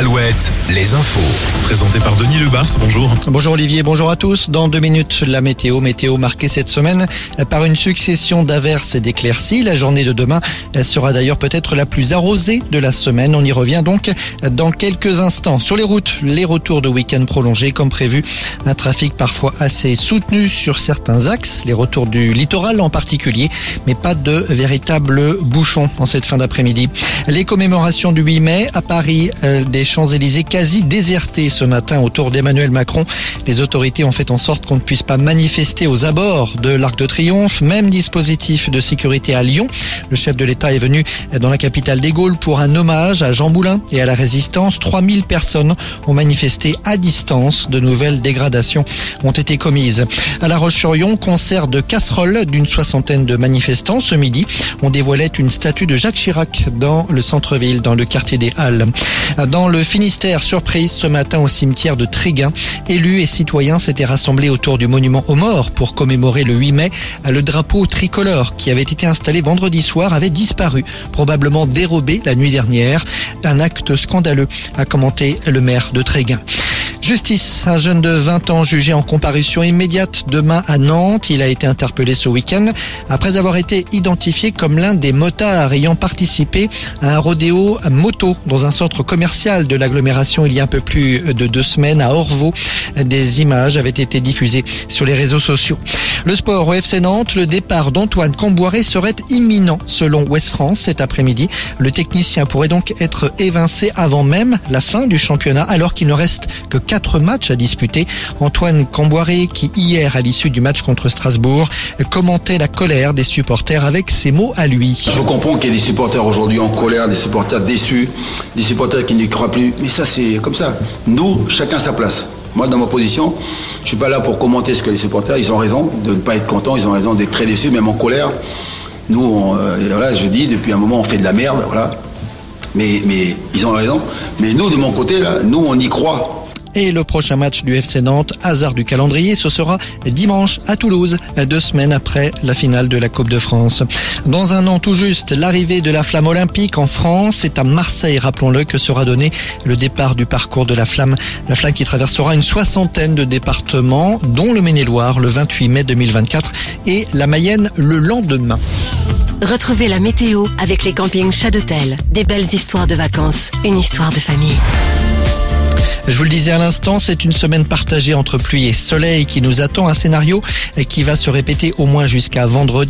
al Les infos. Présenté par Denis Lebars, bonjour. Bonjour Olivier, bonjour à tous. Dans deux minutes, la météo. Météo marquée cette semaine par une succession d'averses et d'éclaircies. La journée de demain sera d'ailleurs peut-être la plus arrosée de la semaine. On y revient donc dans quelques instants. Sur les routes, les retours de week-end prolongés comme prévu. Un trafic parfois assez soutenu sur certains axes, les retours du littoral en particulier, mais pas de véritables bouchons en cette fin d'après-midi. Les commémorations du 8 mai à Paris, euh, des Champs-Élysées quasi désertés ce matin autour d'Emmanuel Macron. Les autorités ont fait en sorte qu'on ne puisse pas manifester aux abords de l'Arc de Triomphe. Même dispositif de sécurité à Lyon. Le chef de l'État est venu dans la capitale des Gaules pour un hommage à Jean Moulin et à la résistance. 3000 personnes ont manifesté à distance. De nouvelles dégradations ont été commises. À La Roche-sur-Yon, concert de casseroles d'une soixantaine de manifestants. Ce midi, on dévoilait une statue de Jacques Chirac dans le centre-ville, dans le quartier des Halles. Dans le Finistère, surprise ce matin au cimetière de Tréguin. Élus et citoyens s'étaient rassemblés autour du monument aux morts pour commémorer le 8 mai. Le drapeau tricolore qui avait été installé vendredi soir avait disparu, probablement dérobé la nuit dernière. Un acte scandaleux, a commenté le maire de Tréguin. Justice, un jeune de 20 ans jugé en comparution immédiate demain à Nantes. Il a été interpellé ce week-end après avoir été identifié comme l'un des motards ayant participé à un rodéo moto dans un centre commercial de l'agglomération il y a un peu plus de deux semaines à Orvaux. Des images avaient été diffusées sur les réseaux sociaux. Le sport au FC Nantes, le départ d'Antoine Camboiré serait imminent selon West France cet après-midi. Le technicien pourrait donc être évincé avant même la fin du championnat alors qu'il ne reste que quatre matchs à disputer. Antoine Camboiré, qui hier, à l'issue du match contre Strasbourg, commentait la colère des supporters avec ces mots à lui. Je comprends qu'il y ait des supporters aujourd'hui en colère, des supporters déçus, des supporters qui n'y croient plus. Mais ça, c'est comme ça. Nous, chacun sa place. Moi, dans ma position, je suis pas là pour commenter ce que les supporters, ils ont raison de ne pas être contents, ils ont raison d'être très déçus, même en colère. Nous, euh, voilà, je dis, depuis un moment, on fait de la merde, voilà. Mais, mais ils ont raison. Mais nous, de mon côté, là, nous, on y croit. Et le prochain match du FC Nantes, hasard du calendrier, ce sera dimanche à Toulouse, deux semaines après la finale de la Coupe de France. Dans un an tout juste, l'arrivée de la flamme olympique en France, c'est à Marseille, rappelons-le, que sera donné le départ du parcours de la flamme. La flamme qui traversera une soixantaine de départements, dont le Maine-et-Loire le 28 mai 2024 et la Mayenne le lendemain. Retrouvez la météo avec les campings Chadotel. Des belles histoires de vacances, une histoire de famille. Je vous le disais à l'instant, c'est une semaine partagée entre pluie et soleil qui nous attend, un scénario qui va se répéter au moins jusqu'à vendredi.